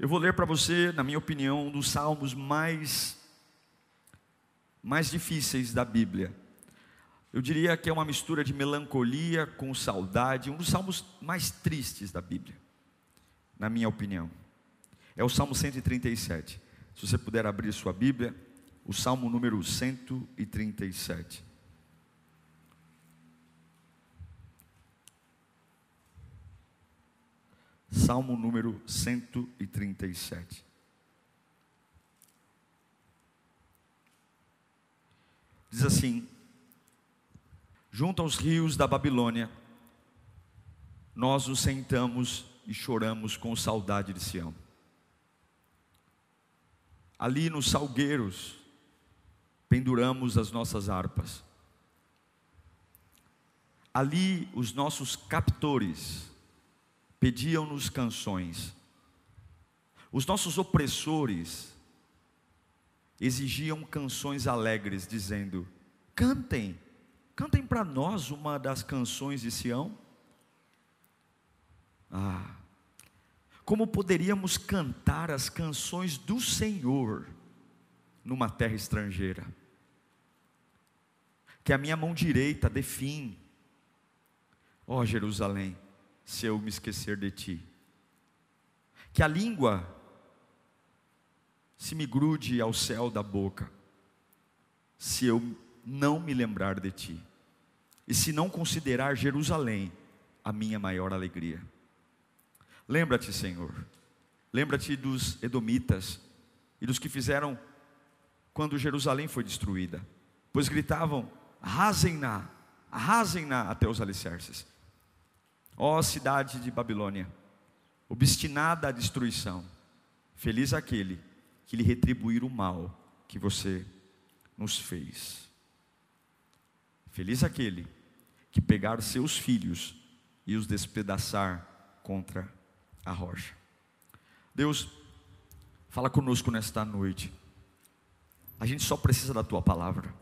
Eu vou ler para você, na minha opinião, um dos salmos mais mais difíceis da Bíblia. Eu diria que é uma mistura de melancolia com saudade, um dos salmos mais tristes da Bíblia, na minha opinião. É o Salmo 137. Se você puder abrir sua Bíblia, o Salmo número 137. Salmo número 137. Diz assim: Junto aos rios da Babilônia, nós nos sentamos e choramos com saudade de Sião. Ali nos salgueiros, penduramos as nossas harpas. Ali os nossos captores pediam-nos canções. Os nossos opressores exigiam canções alegres, dizendo: cantem, cantem para nós uma das canções de Sião. Ah, como poderíamos cantar as canções do Senhor numa terra estrangeira? Que a minha mão direita dê fim, ó Jerusalém se eu me esquecer de ti. Que a língua se me grude ao céu da boca, se eu não me lembrar de ti, e se não considerar Jerusalém a minha maior alegria. Lembra-te, Senhor, lembra-te dos Edomitas e dos que fizeram quando Jerusalém foi destruída, pois gritavam: arrasem-na, arrasem-na até os alicerces. Ó cidade de Babilônia, obstinada à destruição, feliz aquele que lhe retribuir o mal que você nos fez. Feliz aquele que pegar seus filhos e os despedaçar contra a rocha. Deus, fala conosco nesta noite. A gente só precisa da tua palavra.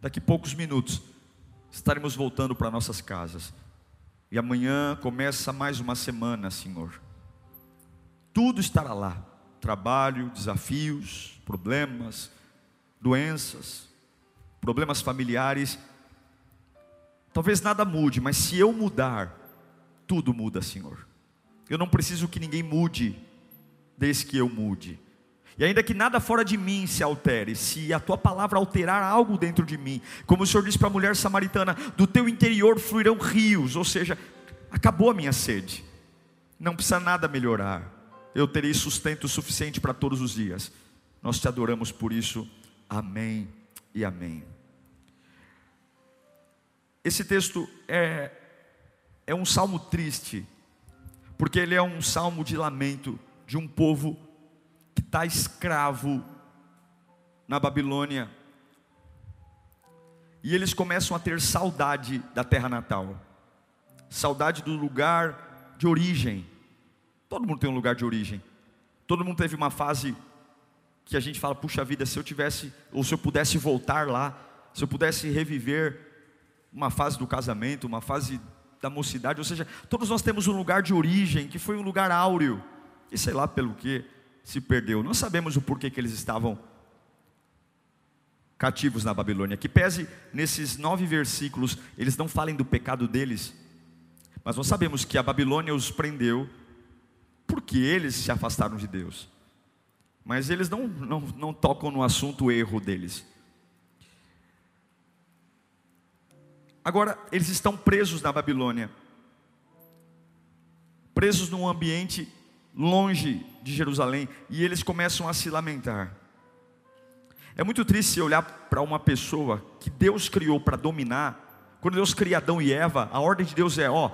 Daqui poucos minutos estaremos voltando para nossas casas. E amanhã começa mais uma semana, Senhor. Tudo estará lá: trabalho, desafios, problemas, doenças, problemas familiares. Talvez nada mude, mas se eu mudar, tudo muda, Senhor. Eu não preciso que ninguém mude, desde que eu mude. E ainda que nada fora de mim se altere, se a tua palavra alterar algo dentro de mim, como o Senhor disse para a mulher samaritana, do teu interior fluirão rios, ou seja, acabou a minha sede, não precisa nada melhorar, eu terei sustento suficiente para todos os dias. Nós te adoramos por isso, amém e amém. Esse texto é, é um salmo triste, porque ele é um salmo de lamento de um povo que está escravo na Babilônia. E eles começam a ter saudade da terra natal, saudade do lugar de origem. Todo mundo tem um lugar de origem. Todo mundo teve uma fase que a gente fala, puxa vida, se eu tivesse, ou se eu pudesse voltar lá, se eu pudesse reviver uma fase do casamento, uma fase da mocidade, ou seja, todos nós temos um lugar de origem que foi um lugar áureo, e sei lá pelo que, se perdeu. Não sabemos o porquê que eles estavam cativos na Babilônia. Que pese nesses nove versículos, eles não falem do pecado deles, mas nós sabemos que a Babilônia os prendeu porque eles se afastaram de Deus. Mas eles não, não, não tocam no assunto erro deles. Agora, eles estão presos na Babilônia, presos num ambiente longe de Jerusalém, e eles começam a se lamentar. É muito triste olhar para uma pessoa que Deus criou para dominar. Quando Deus cria Adão e Eva, a ordem de Deus é: ó,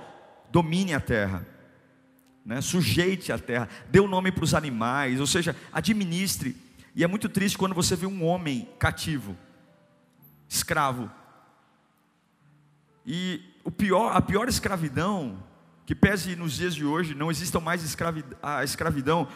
domine a terra. né? sujeite a terra, dê o nome para os animais, ou seja, administre. E é muito triste quando você vê um homem cativo, escravo. E o pior, a pior escravidão, que pese nos dias de hoje, não exista mais escravidão, a escravidão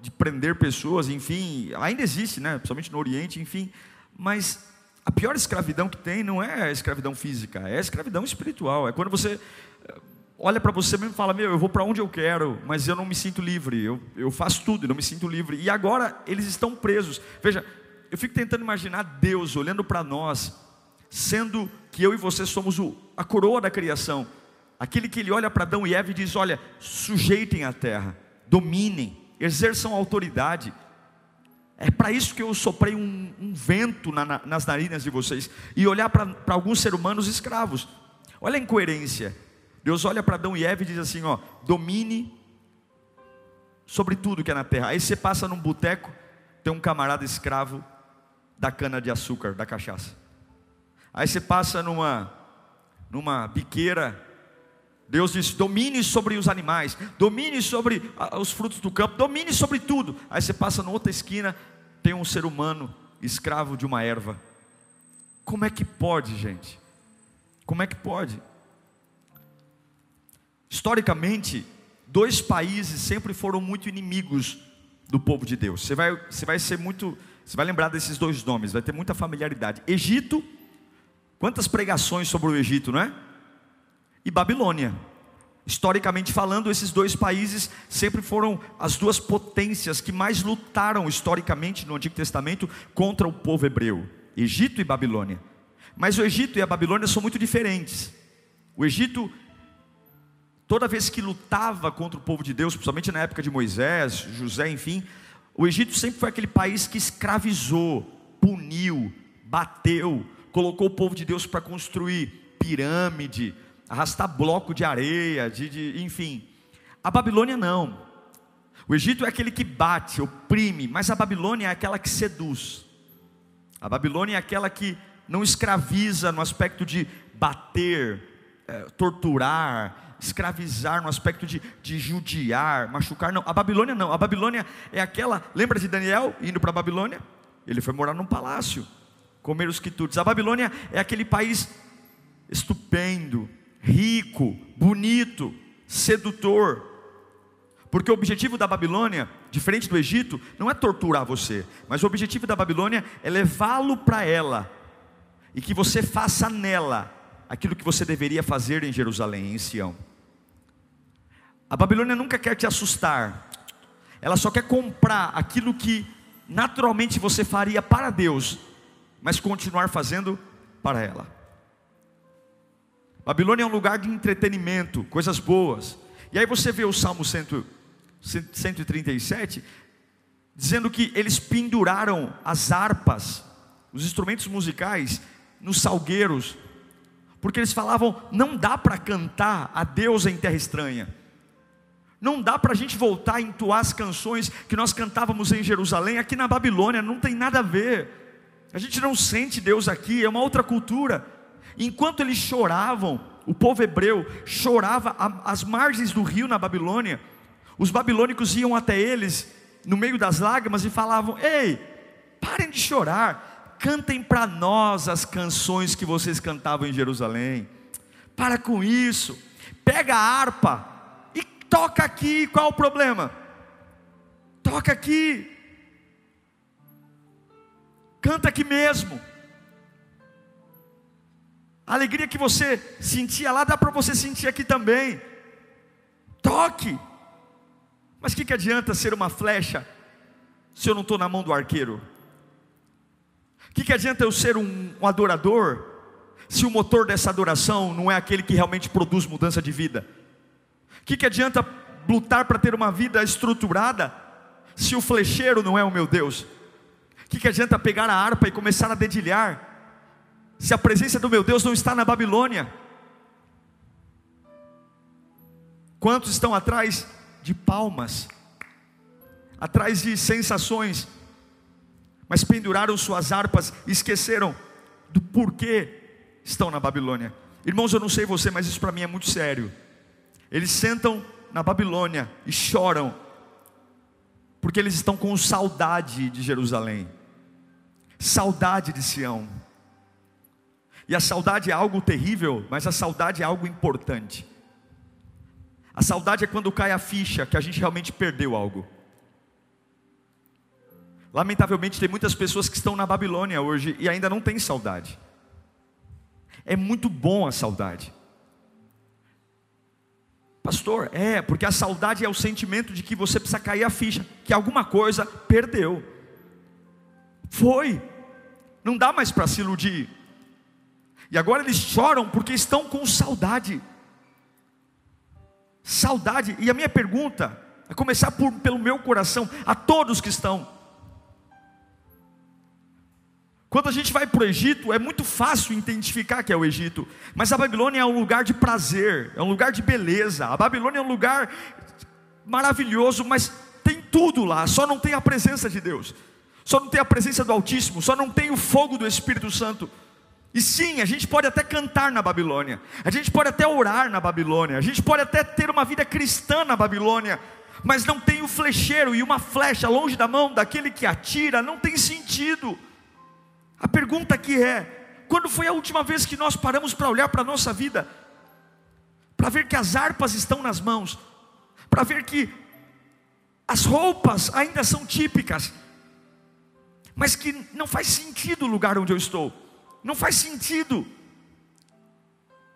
de prender pessoas, enfim, ainda existe, né? principalmente no Oriente, enfim, mas a pior escravidão que tem não é a escravidão física, é a escravidão espiritual. É quando você eh, olha para você mesmo e fala: Meu, eu vou para onde eu quero, mas eu não me sinto livre, eu, eu faço tudo e não me sinto livre. E agora eles estão presos. Veja, eu fico tentando imaginar Deus olhando para nós, sendo que eu e você somos o, a coroa da criação, aquele que ele olha para Adão e Eva e diz: Olha, sujeitem a terra, dominem, exerçam autoridade. É para isso que eu soprei um, um vento na, na, nas narinas de vocês e olhar para alguns seres humanos escravos. Olha a incoerência. Deus olha para Adão e Eva e diz assim: ó, domine sobre tudo que é na terra. Aí você passa num boteco, tem um camarada escravo da cana de açúcar, da cachaça. Aí você passa numa numa biqueira, Deus diz: domine sobre os animais, domine sobre os frutos do campo, domine sobre tudo. Aí você passa na outra esquina, tem um ser humano escravo de uma erva. Como é que pode, gente? Como é que pode? Historicamente, dois países sempre foram muito inimigos do povo de Deus. Você vai, você vai ser muito, você vai lembrar desses dois nomes, vai ter muita familiaridade. Egito, quantas pregações sobre o Egito, não é? E Babilônia. Historicamente falando, esses dois países sempre foram as duas potências que mais lutaram historicamente no Antigo Testamento contra o povo hebreu: Egito e Babilônia. Mas o Egito e a Babilônia são muito diferentes. O Egito Toda vez que lutava contra o povo de Deus, principalmente na época de Moisés, José, enfim, o Egito sempre foi aquele país que escravizou, puniu, bateu, colocou o povo de Deus para construir pirâmide, arrastar bloco de areia, de, de, enfim. A Babilônia não. O Egito é aquele que bate, oprime, mas a Babilônia é aquela que seduz. A Babilônia é aquela que não escraviza no aspecto de bater, é, torturar, escravizar, no aspecto de, de judiar, machucar, não. A Babilônia não. A Babilônia é aquela. Lembra de Daniel indo para a Babilônia? Ele foi morar num palácio, comer os quitutes. A Babilônia é aquele país estupendo, rico, bonito, sedutor. Porque o objetivo da Babilônia, diferente do Egito, não é torturar você, mas o objetivo da Babilônia é levá-lo para ela e que você faça nela aquilo que você deveria fazer em Jerusalém, em Sião. A Babilônia nunca quer te assustar, ela só quer comprar aquilo que naturalmente você faria para Deus, mas continuar fazendo para ela. Babilônia é um lugar de entretenimento, coisas boas. E aí você vê o Salmo 137, dizendo que eles penduraram as harpas, os instrumentos musicais, nos salgueiros, porque eles falavam: não dá para cantar a Deus em terra estranha. Não dá para a gente voltar a entoar as canções que nós cantávamos em Jerusalém, aqui na Babilônia, não tem nada a ver. A gente não sente Deus aqui, é uma outra cultura. Enquanto eles choravam, o povo hebreu chorava às margens do rio na Babilônia, os babilônicos iam até eles, no meio das lágrimas, e falavam: Ei, parem de chorar, cantem para nós as canções que vocês cantavam em Jerusalém. Para com isso, pega a harpa, toca aqui, qual o problema? Toca aqui, canta aqui mesmo. A alegria que você sentia lá, dá para você sentir aqui também. Toque. Mas o que, que adianta ser uma flecha se eu não estou na mão do arqueiro? O que, que adianta eu ser um, um adorador se o motor dessa adoração não é aquele que realmente produz mudança de vida? O que, que adianta lutar para ter uma vida estruturada se o flecheiro não é o meu Deus? O que, que adianta pegar a harpa e começar a dedilhar se a presença do meu Deus não está na Babilônia? Quantos estão atrás de palmas, atrás de sensações, mas penduraram suas harpas e esqueceram do porquê estão na Babilônia? Irmãos, eu não sei você, mas isso para mim é muito sério. Eles sentam na Babilônia e choram, porque eles estão com saudade de Jerusalém, saudade de Sião. E a saudade é algo terrível, mas a saudade é algo importante. A saudade é quando cai a ficha que a gente realmente perdeu algo. Lamentavelmente, tem muitas pessoas que estão na Babilônia hoje e ainda não têm saudade. É muito bom a saudade. Pastor, é, porque a saudade é o sentimento de que você precisa cair a ficha, que alguma coisa perdeu. Foi. Não dá mais para se iludir. E agora eles choram porque estão com saudade. Saudade. E a minha pergunta, a começar por, pelo meu coração, a todos que estão quando a gente vai para o Egito, é muito fácil identificar que é o Egito, mas a Babilônia é um lugar de prazer, é um lugar de beleza. A Babilônia é um lugar maravilhoso, mas tem tudo lá, só não tem a presença de Deus, só não tem a presença do Altíssimo, só não tem o fogo do Espírito Santo. E sim, a gente pode até cantar na Babilônia, a gente pode até orar na Babilônia, a gente pode até ter uma vida cristã na Babilônia, mas não tem o flecheiro e uma flecha longe da mão daquele que atira, não tem sentido. A pergunta aqui é: quando foi a última vez que nós paramos para olhar para a nossa vida? Para ver que as harpas estão nas mãos, para ver que as roupas ainda são típicas, mas que não faz sentido o lugar onde eu estou, não faz sentido.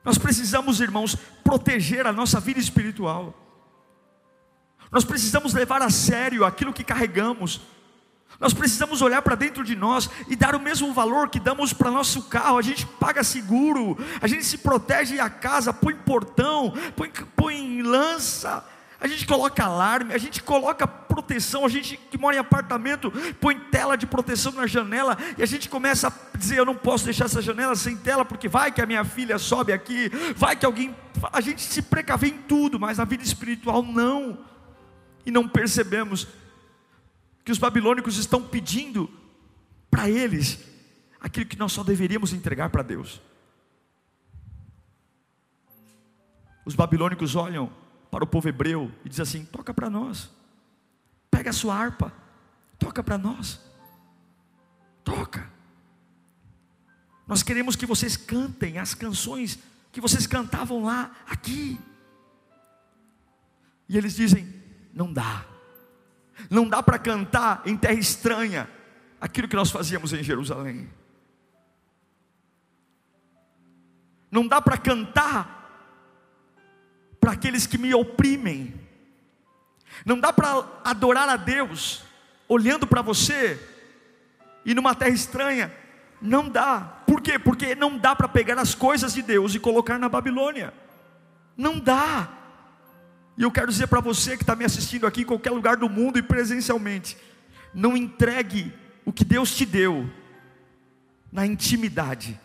Nós precisamos, irmãos, proteger a nossa vida espiritual, nós precisamos levar a sério aquilo que carregamos, nós precisamos olhar para dentro de nós e dar o mesmo valor que damos para nosso carro. A gente paga seguro, a gente se protege a casa, põe portão, põe, põe lança, a gente coloca alarme, a gente coloca proteção. A gente que mora em apartamento põe tela de proteção na janela e a gente começa a dizer: Eu não posso deixar essa janela sem tela, porque vai que a minha filha sobe aqui, vai que alguém. A gente se precavê em tudo, mas na vida espiritual não, e não percebemos que os babilônicos estão pedindo para eles aquilo que nós só deveríamos entregar para Deus. Os babilônicos olham para o povo hebreu e dizem assim: toca para nós, pega a sua harpa, toca para nós, toca. Nós queremos que vocês cantem as canções que vocês cantavam lá, aqui. E eles dizem: não dá. Não dá para cantar em terra estranha aquilo que nós fazíamos em Jerusalém. Não dá para cantar para aqueles que me oprimem. Não dá para adorar a Deus olhando para você e numa terra estranha. Não dá. Por quê? Porque não dá para pegar as coisas de Deus e colocar na Babilônia. Não dá. E eu quero dizer para você que está me assistindo aqui em qualquer lugar do mundo e presencialmente: não entregue o que Deus te deu na intimidade,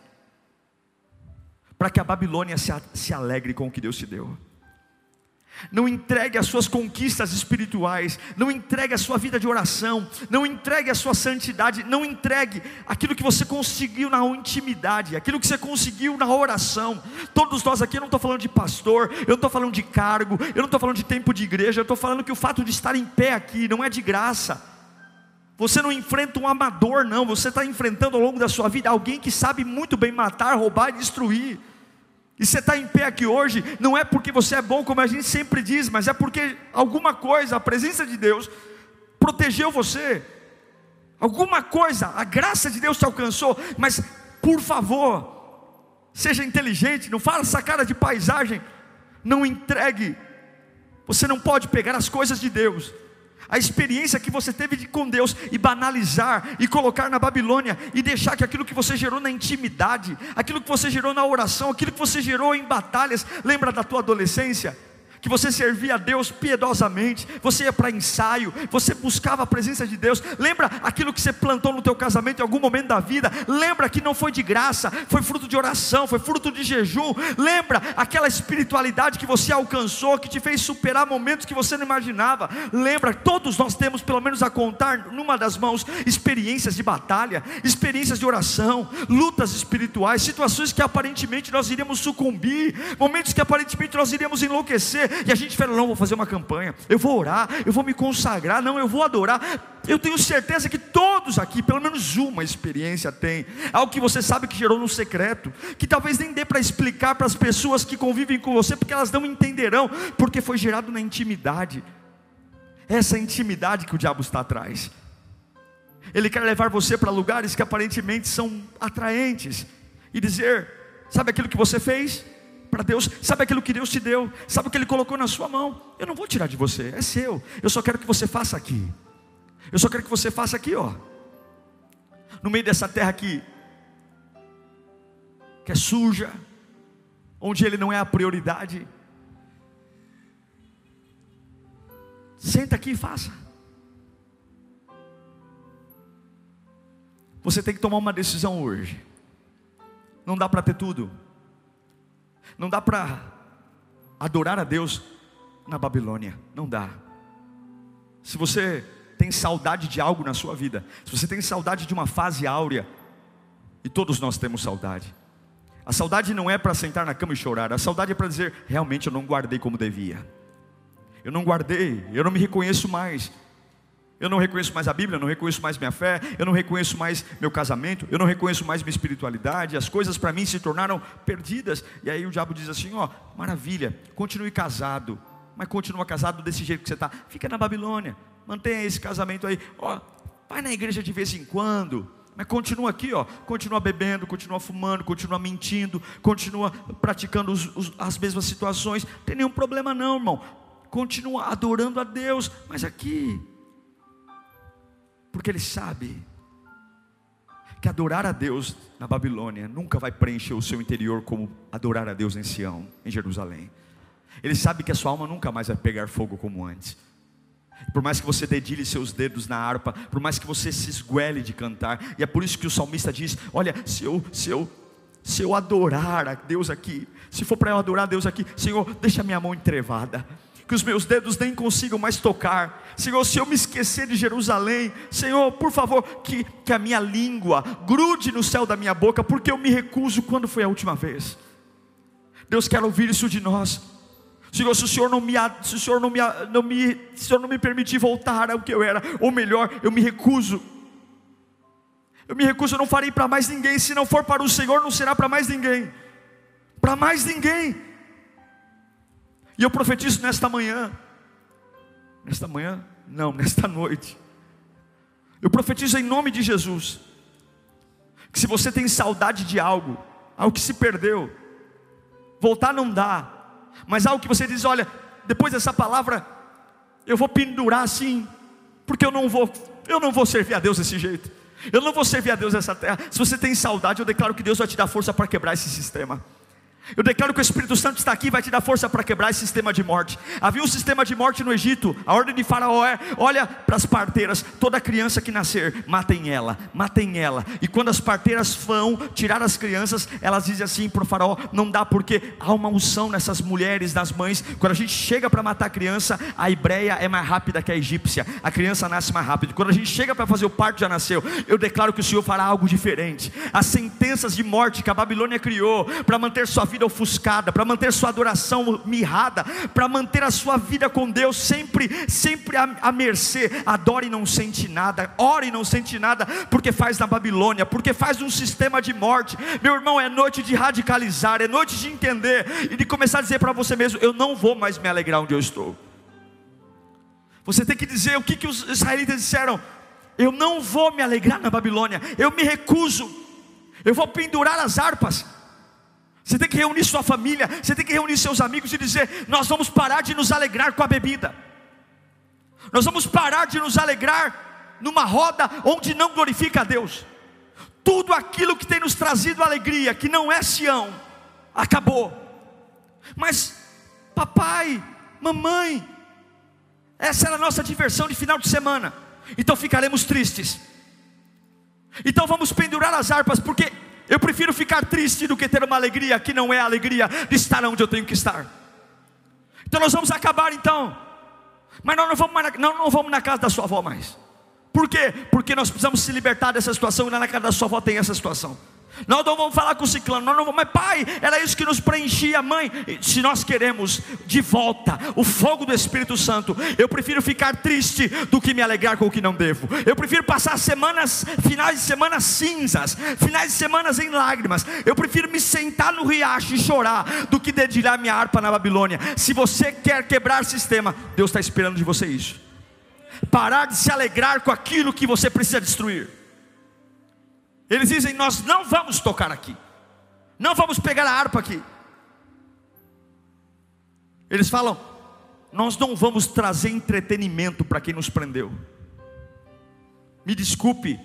para que a Babilônia se, se alegre com o que Deus te deu. Não entregue as suas conquistas espirituais, não entregue a sua vida de oração, não entregue a sua santidade, não entregue aquilo que você conseguiu na intimidade, aquilo que você conseguiu na oração. Todos nós aqui, eu não estou falando de pastor, eu não estou falando de cargo, eu não estou falando de tempo de igreja, eu estou falando que o fato de estar em pé aqui não é de graça. Você não enfrenta um amador, não, você está enfrentando ao longo da sua vida alguém que sabe muito bem matar, roubar e destruir. E você está em pé aqui hoje, não é porque você é bom, como a gente sempre diz, mas é porque alguma coisa, a presença de Deus, protegeu você. Alguma coisa, a graça de Deus te alcançou, mas por favor, seja inteligente, não faça essa cara de paisagem, não entregue. Você não pode pegar as coisas de Deus a experiência que você teve com Deus e banalizar e colocar na Babilônia e deixar que aquilo que você gerou na intimidade, aquilo que você gerou na oração, aquilo que você gerou em batalhas, lembra da tua adolescência? Que você servia a Deus piedosamente, você ia para ensaio, você buscava a presença de Deus. Lembra aquilo que você plantou no teu casamento em algum momento da vida? Lembra que não foi de graça, foi fruto de oração, foi fruto de jejum. Lembra aquela espiritualidade que você alcançou, que te fez superar momentos que você não imaginava. Lembra, todos nós temos pelo menos a contar numa das mãos experiências de batalha, experiências de oração, lutas espirituais, situações que aparentemente nós iríamos sucumbir, momentos que aparentemente nós iríamos enlouquecer, E a gente fala: não, vou fazer uma campanha, eu vou orar, eu vou me consagrar, não, eu vou adorar. Eu tenho certeza que todos aqui, pelo menos uma experiência tem, algo que você sabe que gerou no secreto, que talvez nem dê para explicar para as pessoas que convivem com você, porque elas não entenderão, porque foi gerado na intimidade. Essa intimidade que o diabo está atrás. Ele quer levar você para lugares que aparentemente são atraentes e dizer: sabe aquilo que você fez? Para Deus, sabe aquilo que Deus te deu, sabe o que Ele colocou na sua mão. Eu não vou tirar de você, é seu. Eu só quero que você faça aqui. Eu só quero que você faça aqui, ó. No meio dessa terra aqui, que é suja, onde Ele não é a prioridade. Senta aqui e faça. Você tem que tomar uma decisão hoje. Não dá para ter tudo. Não dá para adorar a Deus na Babilônia. Não dá. Se você tem saudade de algo na sua vida, se você tem saudade de uma fase áurea, e todos nós temos saudade. A saudade não é para sentar na cama e chorar, a saudade é para dizer: realmente eu não guardei como devia. Eu não guardei, eu não me reconheço mais. Eu não reconheço mais a Bíblia, eu não reconheço mais minha fé, eu não reconheço mais meu casamento, eu não reconheço mais minha espiritualidade, as coisas para mim se tornaram perdidas. E aí o diabo diz assim: ó, maravilha, continue casado, mas continua casado desse jeito que você está, fica na Babilônia, mantenha esse casamento aí, ó, vai na igreja de vez em quando, mas continua aqui, ó, continua bebendo, continua fumando, continua mentindo, continua praticando os, os, as mesmas situações, não tem nenhum problema não, irmão, continua adorando a Deus, mas aqui porque ele sabe que adorar a Deus na Babilônia nunca vai preencher o seu interior como adorar a Deus em Sião, em Jerusalém. Ele sabe que a sua alma nunca mais vai pegar fogo como antes. Por mais que você dedilhe seus dedos na harpa, por mais que você se esguele de cantar, e é por isso que o salmista diz: Olha, se eu, se eu, se eu adorar a Deus aqui, se for para eu adorar a Deus aqui, Senhor, deixa minha mão entrevada, que os meus dedos nem consigam mais tocar. Senhor, se eu me esquecer de Jerusalém, Senhor, por favor, que, que a minha língua grude no céu da minha boca, porque eu me recuso quando foi a última vez. Deus quer ouvir isso de nós. Senhor, se o Senhor não me, se o Senhor não me, não me, se o Senhor não me permitir voltar ao que eu era, ou melhor, eu me recuso. Eu me recuso, eu não farei para mais ninguém. Se não for para o Senhor, não será para mais ninguém. Para mais ninguém. E eu profetizo nesta manhã, nesta manhã, não, nesta noite. Eu profetizo em nome de Jesus, que se você tem saudade de algo, algo que se perdeu, voltar não dá, mas algo que você diz: olha, depois dessa palavra, eu vou pendurar assim, porque eu não vou, eu não vou servir a Deus desse jeito. Eu não vou servir a Deus nessa terra. Se você tem saudade, eu declaro que Deus vai te dar força para quebrar esse sistema. Eu declaro que o Espírito Santo está aqui e vai te dar força para quebrar esse sistema de morte. Havia um sistema de morte no Egito. A ordem de Faraó é: olha para as parteiras, toda criança que nascer, matem ela, matem ela. E quando as parteiras vão tirar as crianças, elas dizem assim para o Faraó: não dá porque há uma unção nessas mulheres, nas mães. Quando a gente chega para matar a criança, a hebreia é mais rápida que a egípcia. A criança nasce mais rápido. Quando a gente chega para fazer o parto, já nasceu. Eu declaro que o Senhor fará algo diferente. As sentenças de morte que a Babilônia criou para manter sua vida vida ofuscada, para manter sua adoração mirrada, para manter a sua vida com Deus sempre, sempre à, à mercê. Adore e não sente nada, ore e não sente nada, porque faz na Babilônia, porque faz um sistema de morte. Meu irmão, é noite de radicalizar, é noite de entender e de começar a dizer para você mesmo: eu não vou mais me alegrar onde eu estou. Você tem que dizer o que, que os israelitas disseram: eu não vou me alegrar na Babilônia, eu me recuso, eu vou pendurar as harpas. Você tem que reunir sua família, você tem que reunir seus amigos e dizer: Nós vamos parar de nos alegrar com a bebida, nós vamos parar de nos alegrar numa roda onde não glorifica a Deus. Tudo aquilo que tem nos trazido alegria, que não é Sião, acabou. Mas, papai, mamãe, essa era a nossa diversão de final de semana, então ficaremos tristes. Então vamos pendurar as harpas, porque eu prefiro ficar triste do que ter uma alegria que não é a alegria de estar onde eu tenho que estar. Então nós vamos acabar então. Mas nós não vamos, na, não, não vamos na casa da sua avó mais. Por quê? Porque nós precisamos se libertar dessa situação e lá na casa da sua avó tem essa situação. Nós não vamos falar com o ciclano, nós não vamos, mas pai, era isso que nos preenchia, mãe. Se nós queremos de volta o fogo do Espírito Santo, eu prefiro ficar triste do que me alegrar com o que não devo. Eu prefiro passar semanas, finais de semana cinzas, finais de semanas em lágrimas. Eu prefiro me sentar no riacho e chorar do que dedilhar minha harpa na Babilônia. Se você quer quebrar sistema, Deus está esperando de você isso. Parar de se alegrar com aquilo que você precisa destruir. Eles dizem: Nós não vamos tocar aqui, não vamos pegar a harpa aqui. Eles falam: Nós não vamos trazer entretenimento para quem nos prendeu. Me desculpe,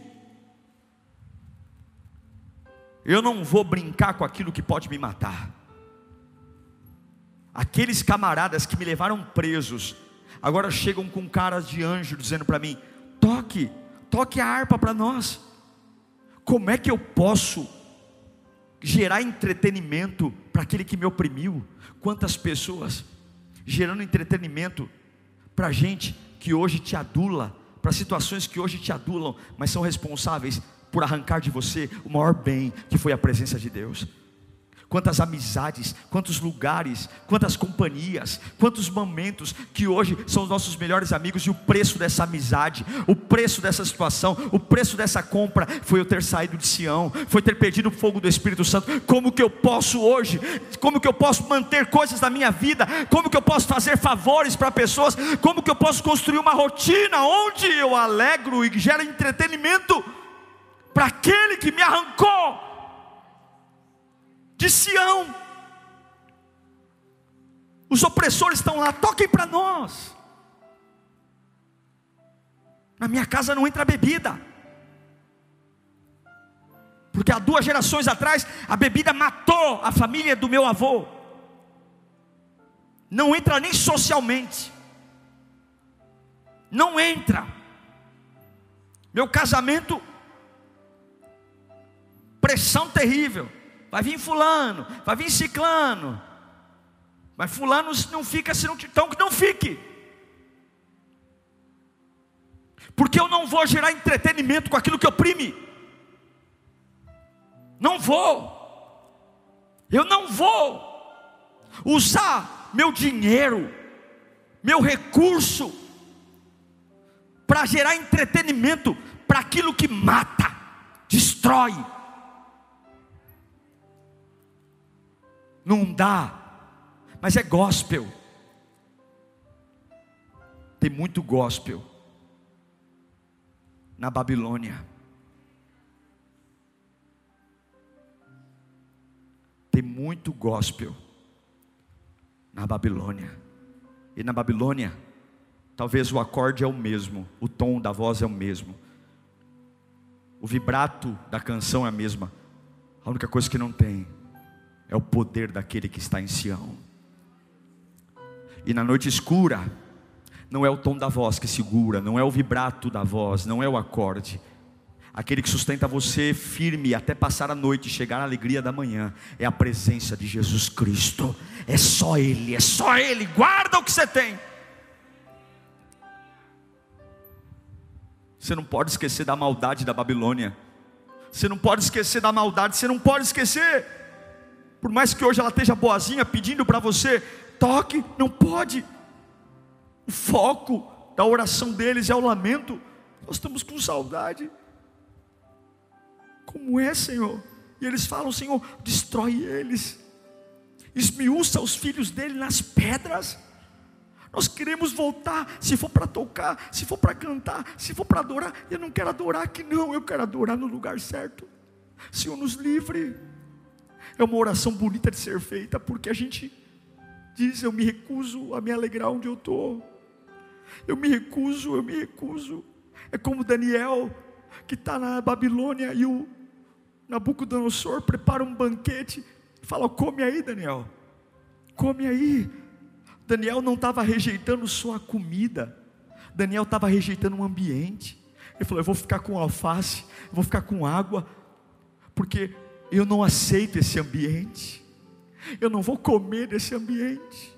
eu não vou brincar com aquilo que pode me matar. Aqueles camaradas que me levaram presos, agora chegam com caras de anjo dizendo para mim: toque, toque a harpa para nós. Como é que eu posso gerar entretenimento para aquele que me oprimiu? Quantas pessoas gerando entretenimento para gente que hoje te adula, para situações que hoje te adulam, mas são responsáveis por arrancar de você o maior bem que foi a presença de Deus quantas amizades, quantos lugares, quantas companhias, quantos momentos que hoje são os nossos melhores amigos e o preço dessa amizade, o preço dessa situação, o preço dessa compra foi eu ter saído de Sião, foi ter perdido o fogo do Espírito Santo. Como que eu posso hoje? Como que eu posso manter coisas da minha vida? Como que eu posso fazer favores para pessoas? Como que eu posso construir uma rotina onde eu alegro e gero entretenimento para aquele que me arrancou? De Sião. Os opressores estão lá, toquem para nós. Na minha casa não entra bebida. Porque há duas gerações atrás a bebida matou a família do meu avô. Não entra nem socialmente. Não entra. Meu casamento, pressão terrível vai vir fulano, vai vir ciclano. Mas fulano não fica se não então que não fique. Porque eu não vou gerar entretenimento com aquilo que oprime. Não vou. Eu não vou usar meu dinheiro, meu recurso para gerar entretenimento para aquilo que mata, destrói Não dá, mas é gospel. Tem muito gospel na Babilônia. Tem muito gospel na Babilônia. E na Babilônia, talvez o acorde é o mesmo, o tom da voz é o mesmo, o vibrato da canção é a mesma. A única coisa que não tem é o poder daquele que está em Sião. E na noite escura, não é o tom da voz que segura, não é o vibrato da voz, não é o acorde. Aquele que sustenta você firme até passar a noite e chegar à alegria da manhã é a presença de Jesus Cristo. É só Ele, é só Ele. Guarda o que você tem. Você não pode esquecer da maldade da Babilônia. Você não pode esquecer da maldade. Você não pode esquecer por mais que hoje ela esteja boazinha pedindo para você, toque, não pode. O foco da oração deles é o lamento. Nós estamos com saudade. Como é, Senhor? E eles falam, Senhor, destrói eles, esmiuça os filhos dele nas pedras. Nós queremos voltar, se for para tocar, se for para cantar, se for para adorar. Eu não quero adorar aqui, não, eu quero adorar no lugar certo. Senhor, nos livre é uma oração bonita de ser feita, porque a gente diz: Eu me recuso a me alegrar onde eu estou. Eu me recuso, eu me recuso. É como Daniel, que está na Babilônia e o Nabucodonosor prepara um banquete. Fala: Come aí, Daniel. Come aí. Daniel não estava rejeitando só a comida, Daniel estava rejeitando o ambiente. Ele falou: Eu vou ficar com alface, vou ficar com água, porque eu não aceito esse ambiente. Eu não vou comer nesse ambiente.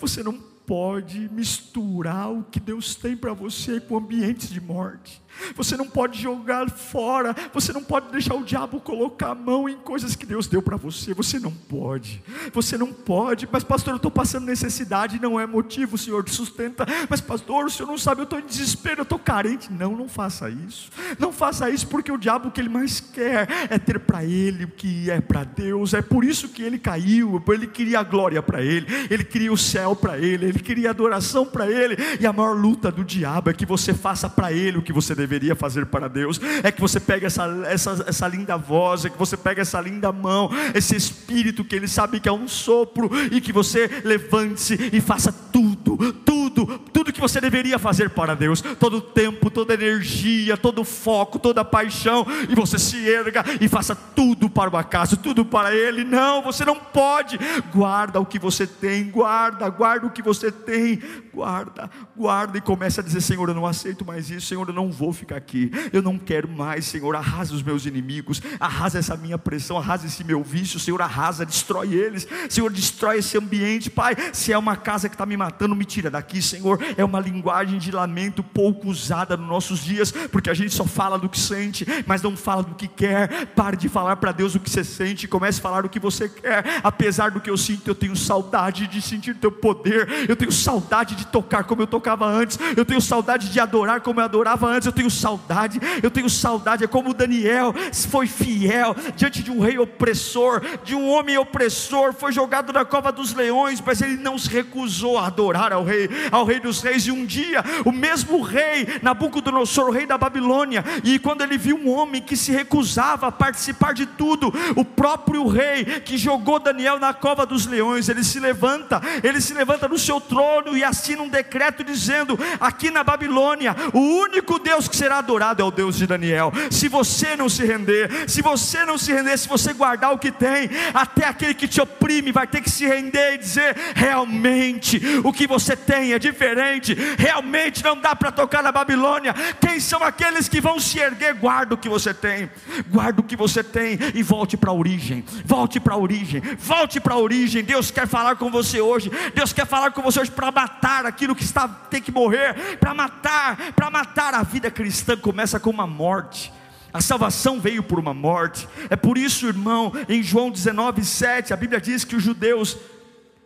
Você não pode misturar o que Deus tem para você com ambientes de morte. Você não pode jogar fora, você não pode deixar o diabo colocar a mão em coisas que Deus deu para você. Você não pode, você não pode. Mas, pastor, eu estou passando necessidade, não é motivo, o Senhor te sustenta. Mas, pastor, o Senhor não sabe, eu estou em desespero, eu estou carente. Não, não faça isso. Não faça isso, porque o diabo o que ele mais quer é ter para ele o que é para Deus. É por isso que ele caiu, ele queria a glória para ele, ele queria o céu para ele, ele queria adoração para ele. E a maior luta do diabo é que você faça para ele o que você deveria fazer para Deus, é que você pegue essa, essa, essa linda voz, é que você pegue essa linda mão, esse espírito que Ele sabe que é um sopro, e que você levante-se e faça tudo, tudo, tudo que você deveria fazer para Deus, todo o tempo, toda energia, todo o foco, toda a paixão, e você se erga e faça tudo para o acaso, tudo para Ele. Não, você não pode. Guarda o que você tem, guarda, guarda o que você tem, guarda, guarda, e comece a dizer: Senhor, eu não aceito mais isso, Senhor, eu não vou vou ficar aqui, eu não quero mais, Senhor, arrasa os meus inimigos, arrasa essa minha pressão, arrasa esse meu vício, Senhor, arrasa, destrói eles, Senhor, destrói esse ambiente, Pai, se é uma casa que está me matando, me tira daqui, Senhor, é uma linguagem de lamento pouco usada nos nossos dias, porque a gente só fala do que sente, mas não fala do que quer, pare de falar para Deus o que você sente, comece a falar o que você quer, apesar do que eu sinto, eu tenho saudade de sentir teu poder, eu tenho saudade de tocar como eu tocava antes, eu tenho saudade de adorar como eu adorava antes, eu tenho saudade, eu tenho saudade, é como Daniel foi fiel diante de um rei opressor, de um homem opressor, foi jogado na cova dos leões, mas ele não se recusou a adorar ao rei, ao rei dos reis, e um dia, o mesmo rei, Nabucodonosor, o rei da Babilônia, e quando ele viu um homem que se recusava a participar de tudo, o próprio rei que jogou Daniel na cova dos leões, ele se levanta, ele se levanta no seu trono e assina um decreto dizendo: aqui na Babilônia, o único Deus que será adorado é o Deus de Daniel. Se você não se render, se você não se render, se você guardar o que tem, até aquele que te oprime vai ter que se render e dizer: realmente o que você tem é diferente, realmente não dá para tocar na Babilônia. Quem são aqueles que vão se erguer? Guarda o que você tem, guarda o que você tem e volte para a origem. Volte para a origem, volte para a origem. Deus quer falar com você hoje. Deus quer falar com você hoje para matar aquilo que está tem que morrer, para matar, para matar a vida cristã começa com uma morte. A salvação veio por uma morte. É por isso, irmão, em João 19:7, a Bíblia diz que os judeus,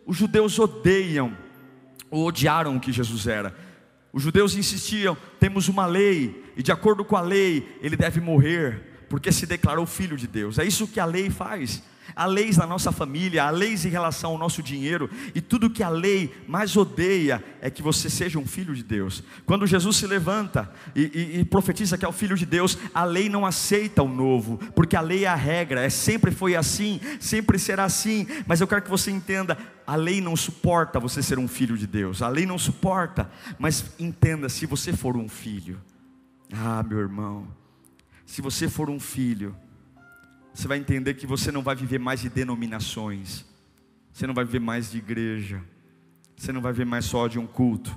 os judeus odeiam ou odiaram o que Jesus era. Os judeus insistiam: temos uma lei, e de acordo com a lei, ele deve morrer, porque se declarou filho de Deus. É isso que a lei faz há leis na nossa família, há leis em relação ao nosso dinheiro, e tudo que a lei mais odeia é que você seja um filho de Deus. Quando Jesus se levanta e, e, e profetiza que é o filho de Deus, a lei não aceita o novo, porque a lei é a regra, é sempre foi assim, sempre será assim. Mas eu quero que você entenda, a lei não suporta você ser um filho de Deus, a lei não suporta, mas entenda, se você for um filho, ah, meu irmão, se você for um filho, você vai entender que você não vai viver mais de denominações, você não vai viver mais de igreja, você não vai viver mais só de um culto,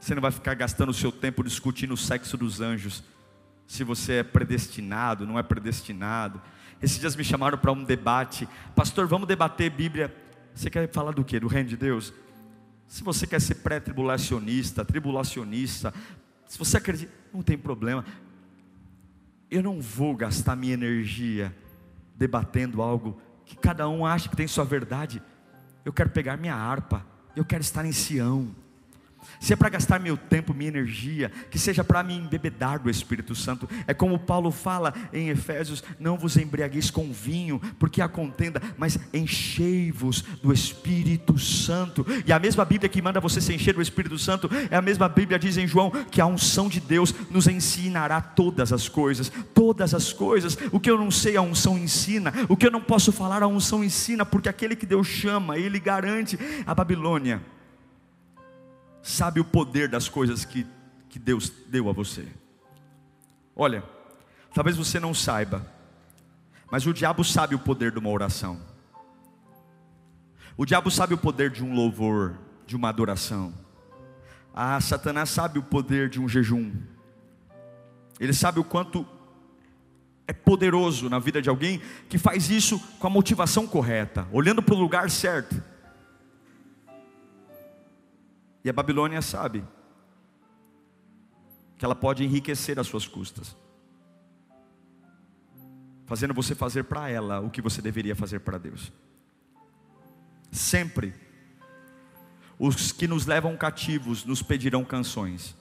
você não vai ficar gastando o seu tempo discutindo o sexo dos anjos, se você é predestinado, não é predestinado. Esses dias me chamaram para um debate, pastor, vamos debater Bíblia. Você quer falar do que? Do reino de Deus? Se você quer ser pré-tribulacionista, tribulacionista, se você acredita, não tem problema eu não vou gastar minha energia debatendo algo que cada um acha que tem sua verdade. Eu quero pegar minha harpa, eu quero estar em Sião. Se é para gastar meu tempo, minha energia, que seja para me embebedar do Espírito Santo. É como Paulo fala em Efésios: não vos embriagueis com vinho, porque há contenda, mas enchei-vos do Espírito Santo. E a mesma Bíblia que manda você se encher do Espírito Santo, é a mesma Bíblia diz em João que a unção de Deus nos ensinará todas as coisas, todas as coisas. O que eu não sei, a unção ensina. O que eu não posso falar, a unção ensina, porque aquele que Deus chama, ele garante a Babilônia sabe o poder das coisas que, que Deus deu a você. Olha, talvez você não saiba, mas o diabo sabe o poder de uma oração. O diabo sabe o poder de um louvor, de uma adoração. Ah, Satanás sabe o poder de um jejum. Ele sabe o quanto é poderoso na vida de alguém que faz isso com a motivação correta, olhando para o lugar certo. E a Babilônia sabe que ela pode enriquecer as suas custas, fazendo você fazer para ela o que você deveria fazer para Deus. Sempre os que nos levam cativos nos pedirão canções.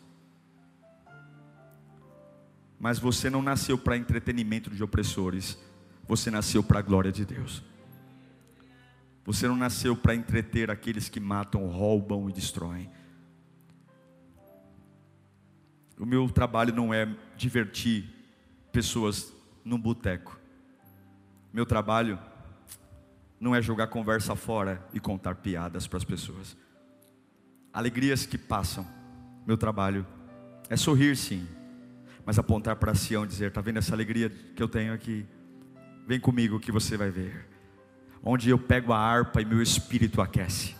Mas você não nasceu para entretenimento de opressores, você nasceu para a glória de Deus. Você não nasceu para entreter aqueles que matam, roubam e destroem. O meu trabalho não é divertir pessoas num boteco. Meu trabalho não é jogar conversa fora e contar piadas para as pessoas alegrias que passam. Meu trabalho é sorrir sim, mas apontar para Sião e dizer: está vendo essa alegria que eu tenho aqui? Vem comigo que você vai ver. Onde eu pego a harpa e meu espírito aquece.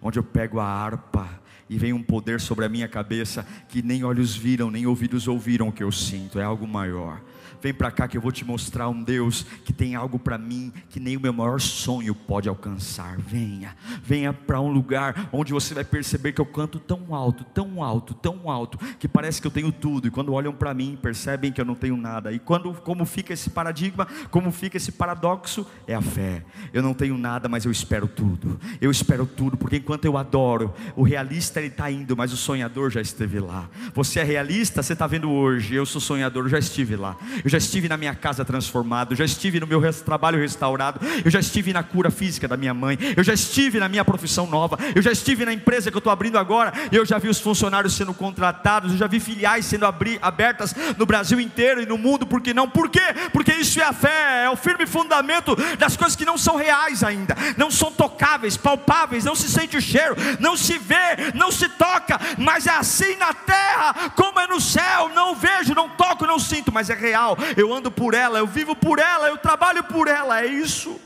Onde eu pego a harpa e vem um poder sobre a minha cabeça que nem olhos viram, nem ouvidos ouviram o que eu sinto, é algo maior. Vem para cá que eu vou te mostrar um Deus que tem algo para mim que nem o meu maior sonho pode alcançar. Venha, venha para um lugar onde você vai perceber que eu canto tão alto, tão alto, tão alto, que parece que eu tenho tudo. E quando olham para mim, percebem que eu não tenho nada. E quando como fica esse paradigma, como fica esse paradoxo, é a fé. Eu não tenho nada, mas eu espero tudo. Eu espero tudo, porque enquanto eu adoro, o realista ele está indo, mas o sonhador já esteve lá. Você é realista, você está vendo hoje. Eu sou sonhador, já estive lá. Eu já estive na minha casa transformado, eu já estive no meu trabalho restaurado, eu já estive na cura física da minha mãe, eu já estive na minha profissão nova, eu já estive na empresa que eu estou abrindo agora, eu já vi os funcionários sendo contratados, eu já vi filiais sendo abertas no Brasil inteiro e no mundo, por que não? Por quê? Porque isso é a fé, é o firme fundamento das coisas que não são reais ainda, não são tocáveis, palpáveis, não se sente o cheiro, não se vê, não se toca, mas é assim na terra como é no céu, não vejo, não toco, não sinto, mas é real, eu ando por ela, eu vivo por ela, eu trabalho por ela, é isso.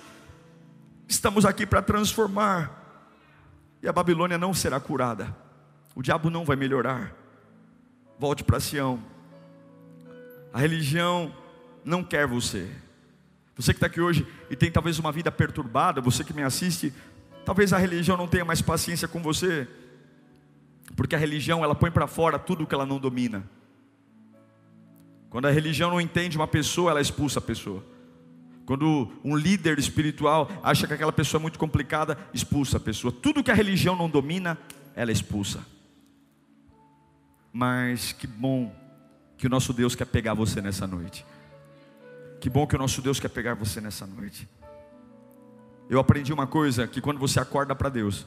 Estamos aqui para transformar, e a Babilônia não será curada, o diabo não vai melhorar. Volte para Sião, a religião não quer você. Você que está aqui hoje e tem talvez uma vida perturbada, você que me assiste, talvez a religião não tenha mais paciência com você, porque a religião ela põe para fora tudo que ela não domina. Quando a religião não entende uma pessoa, ela expulsa a pessoa. Quando um líder espiritual acha que aquela pessoa é muito complicada, expulsa a pessoa. Tudo que a religião não domina, ela expulsa. Mas que bom que o nosso Deus quer pegar você nessa noite. Que bom que o nosso Deus quer pegar você nessa noite. Eu aprendi uma coisa: que quando você acorda para Deus,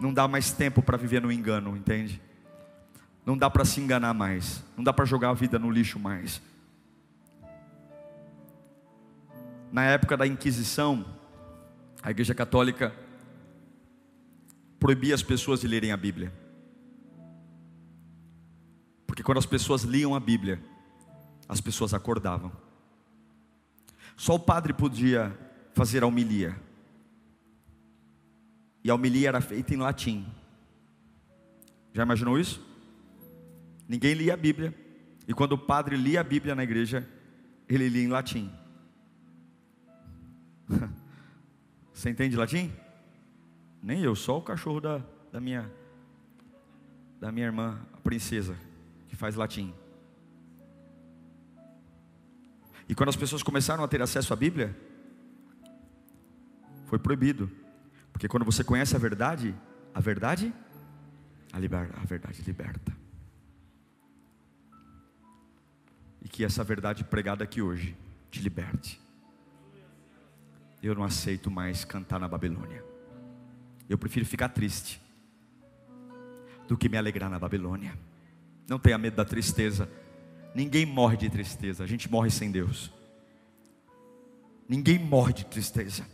não dá mais tempo para viver no engano, entende? Não dá para se enganar mais. Não dá para jogar a vida no lixo mais. Na época da Inquisição, a Igreja Católica proibia as pessoas de lerem a Bíblia. Porque quando as pessoas liam a Bíblia, as pessoas acordavam. Só o padre podia fazer a homilia. E a homilia era feita em latim. Já imaginou isso? Ninguém lia a Bíblia. E quando o padre lia a Bíblia na igreja, ele lia em latim. Você entende latim? Nem eu, só o cachorro da, da minha da minha irmã, a princesa, que faz latim. E quando as pessoas começaram a ter acesso à Bíblia, foi proibido. Porque quando você conhece a verdade, a verdade, a, liber, a verdade liberta. E que essa verdade pregada aqui hoje te liberte. Eu não aceito mais cantar na Babilônia. Eu prefiro ficar triste do que me alegrar na Babilônia. Não tenha medo da tristeza. Ninguém morre de tristeza, a gente morre sem Deus. Ninguém morre de tristeza.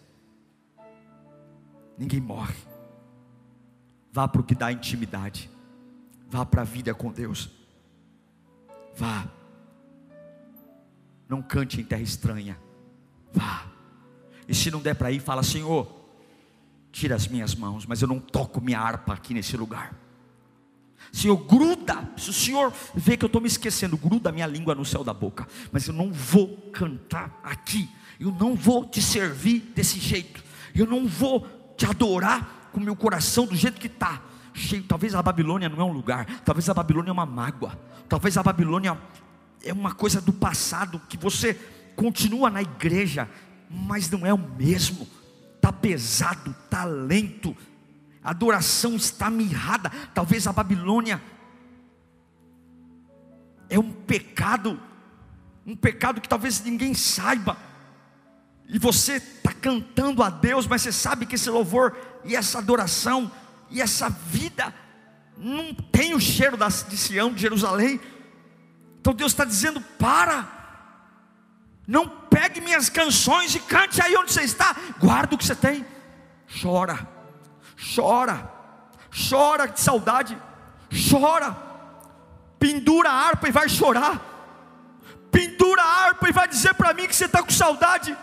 Ninguém morre. Vá para o que dá intimidade. Vá para a vida com Deus. Vá. Não cante em terra estranha. Vá. E se não der para ir, fala: Senhor, tira as minhas mãos, mas eu não toco minha harpa aqui nesse lugar. Senhor, gruda. Se o Senhor vê que eu estou me esquecendo, gruda minha língua no céu da boca. Mas eu não vou cantar aqui. Eu não vou te servir desse jeito. Eu não vou te adorar com meu coração do jeito que está. cheio. Talvez a Babilônia não é um lugar, talvez a Babilônia é uma mágoa, talvez a Babilônia é uma coisa do passado que você continua na igreja, mas não é o mesmo. Está pesado, está lento, a adoração está mirrada. Talvez a Babilônia é um pecado, um pecado que talvez ninguém saiba. E você está cantando a Deus, mas você sabe que esse louvor e essa adoração e essa vida não tem o cheiro de Sião, de Jerusalém. Então Deus está dizendo: para, não pegue minhas canções e cante aí onde você está, guarda o que você tem, chora, chora, chora de saudade, chora, pendura a harpa e vai chorar, pendura a harpa e vai dizer para mim que você está com saudade,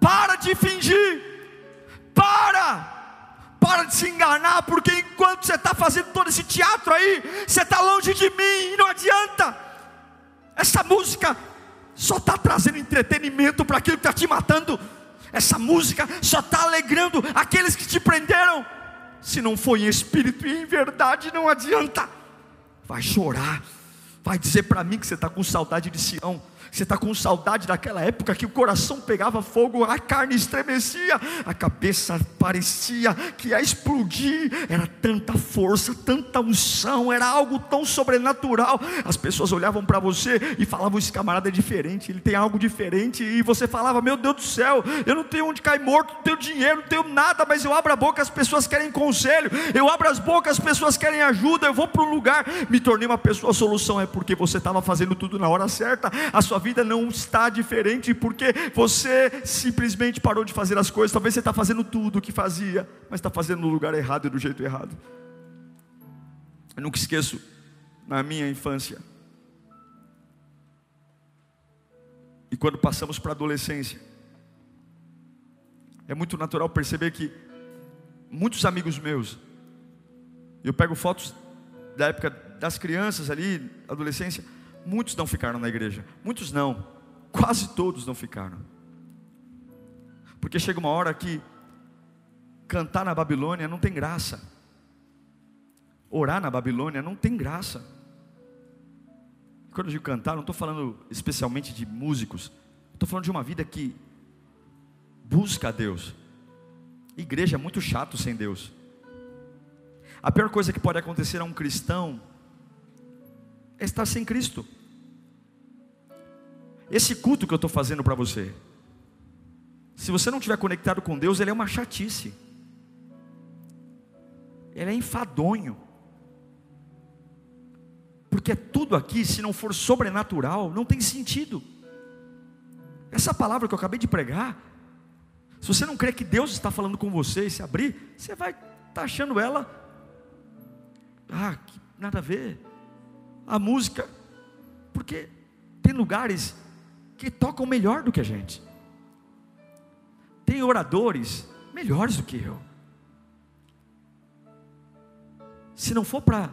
para de fingir, para, para de se enganar, porque enquanto você está fazendo todo esse teatro aí, você está longe de mim e não adianta. Essa música só está trazendo entretenimento para aquilo que está te matando. Essa música só está alegrando aqueles que te prenderam. Se não foi em espírito e em verdade, não adianta. Vai chorar, vai dizer para mim que você está com saudade de Sião. Você está com saudade daquela época que o coração pegava fogo, a carne estremecia, a cabeça parecia que ia explodir. Era tanta força, tanta unção, era algo tão sobrenatural. As pessoas olhavam para você e falavam: Esse camarada é diferente, ele tem algo diferente. E você falava: Meu Deus do céu, eu não tenho onde cair morto, não tenho dinheiro, não tenho nada, mas eu abro a boca, as pessoas querem conselho. Eu abro as bocas, as pessoas querem ajuda. Eu vou para um lugar, me tornei uma pessoa. Solução é porque você estava fazendo tudo na hora certa. A sua vida não está diferente porque você simplesmente parou de fazer as coisas. Talvez você está fazendo tudo o que fazia, mas está fazendo no lugar errado e do jeito errado. Eu nunca esqueço, na minha infância, e quando passamos para a adolescência, é muito natural perceber que muitos amigos meus, eu pego fotos da época das crianças ali, adolescência, Muitos não ficaram na igreja, muitos não, quase todos não ficaram. Porque chega uma hora que cantar na Babilônia não tem graça, orar na Babilônia não tem graça. Quando eu digo cantar, não estou falando especialmente de músicos, estou falando de uma vida que busca a Deus. Igreja é muito chato sem Deus. A pior coisa que pode acontecer a um cristão é estar sem Cristo. Esse culto que eu estou fazendo para você, se você não estiver conectado com Deus, ele é uma chatice, ele é enfadonho, porque tudo aqui, se não for sobrenatural, não tem sentido. Essa palavra que eu acabei de pregar, se você não crê que Deus está falando com você e se abrir, você vai estar tá achando ela, ah, nada a ver. A música, porque tem lugares que tocam melhor do que a gente. Tem oradores melhores do que eu. Se não for para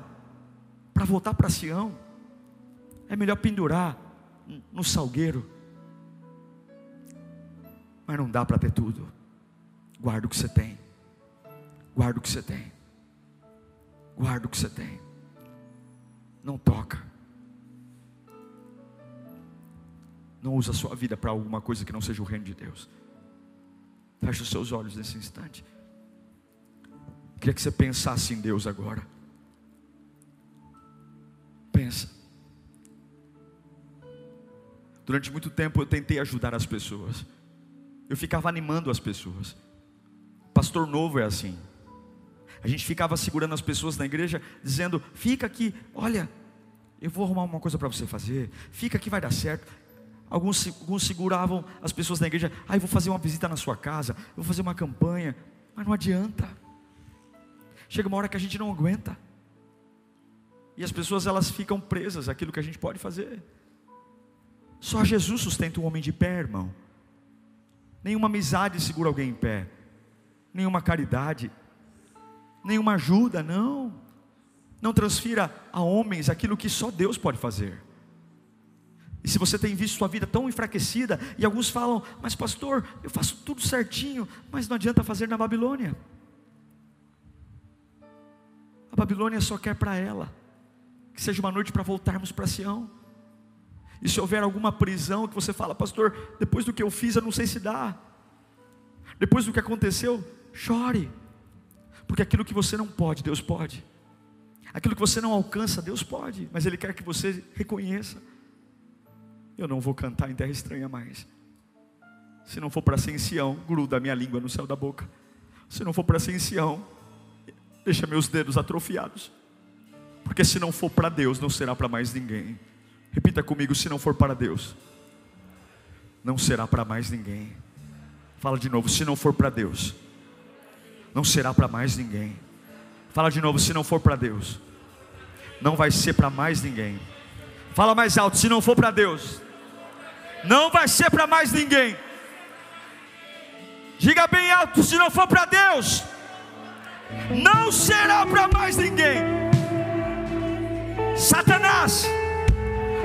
voltar para Sião, é melhor pendurar no salgueiro. Mas não dá para ter tudo. Guarda o que você tem. Guarda o que você tem. Guarda o que você tem. Não toca. Não usa a sua vida para alguma coisa que não seja o reino de Deus. Feche os seus olhos nesse instante. Queria que você pensasse em Deus agora. Pensa. Durante muito tempo eu tentei ajudar as pessoas. Eu ficava animando as pessoas. Pastor novo é assim. A gente ficava segurando as pessoas na igreja, dizendo: fica aqui, olha, eu vou arrumar uma coisa para você fazer, fica aqui, vai dar certo. Alguns, alguns seguravam as pessoas na igreja, ah, vou fazer uma visita na sua casa, eu vou fazer uma campanha, mas não adianta. Chega uma hora que a gente não aguenta. E as pessoas elas ficam presas àquilo que a gente pode fazer. Só Jesus sustenta um homem de pé, irmão. Nenhuma amizade segura alguém em pé. Nenhuma caridade. Nenhuma ajuda, não. Não transfira a homens aquilo que só Deus pode fazer. E se você tem visto sua vida tão enfraquecida, e alguns falam, mas pastor, eu faço tudo certinho, mas não adianta fazer na Babilônia. A Babilônia só quer para ela que seja uma noite para voltarmos para Sião. E se houver alguma prisão que você fala, pastor, depois do que eu fiz, eu não sei se dá. Depois do que aconteceu, chore. Porque aquilo que você não pode, Deus pode. Aquilo que você não alcança, Deus pode. Mas Ele quer que você reconheça. Eu não vou cantar em terra estranha mais. Se não for para ser gruda a minha língua no céu da boca. Se não for para ser deixa meus dedos atrofiados. Porque se não for para Deus, não será para mais ninguém. Repita comigo: se não for para Deus, não será para mais ninguém. Fala de novo: se não for para Deus, não será para mais ninguém. Fala de novo: se não for para Deus, não vai ser para mais ninguém. Fala mais alto: se não for para Deus, não vai ser para mais ninguém. Diga bem alto: se não for para Deus, não será para mais ninguém. Satanás,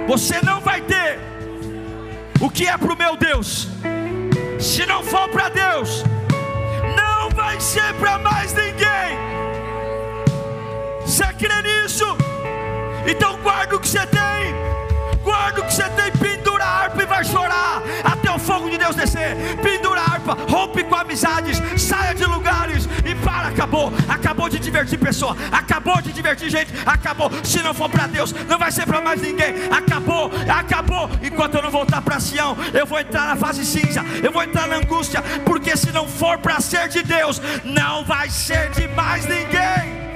você não vai ter o que é para o meu Deus, se não for para Deus, vai ser para mais ninguém. Você crê nisso? Então guarda o que você tem, guarda o que você tem, pendura a harpa e vai chorar fogo de Deus descer. Pendura a harpa, rompe com amizades, saia de lugares e para. Acabou, acabou de divertir pessoa, acabou de divertir gente, acabou. Se não for para Deus, não vai ser para mais ninguém. Acabou, acabou. Enquanto eu não voltar para Sião, eu vou entrar na fase cinza, eu vou entrar na angústia, porque se não for para ser de Deus, não vai ser de mais ninguém.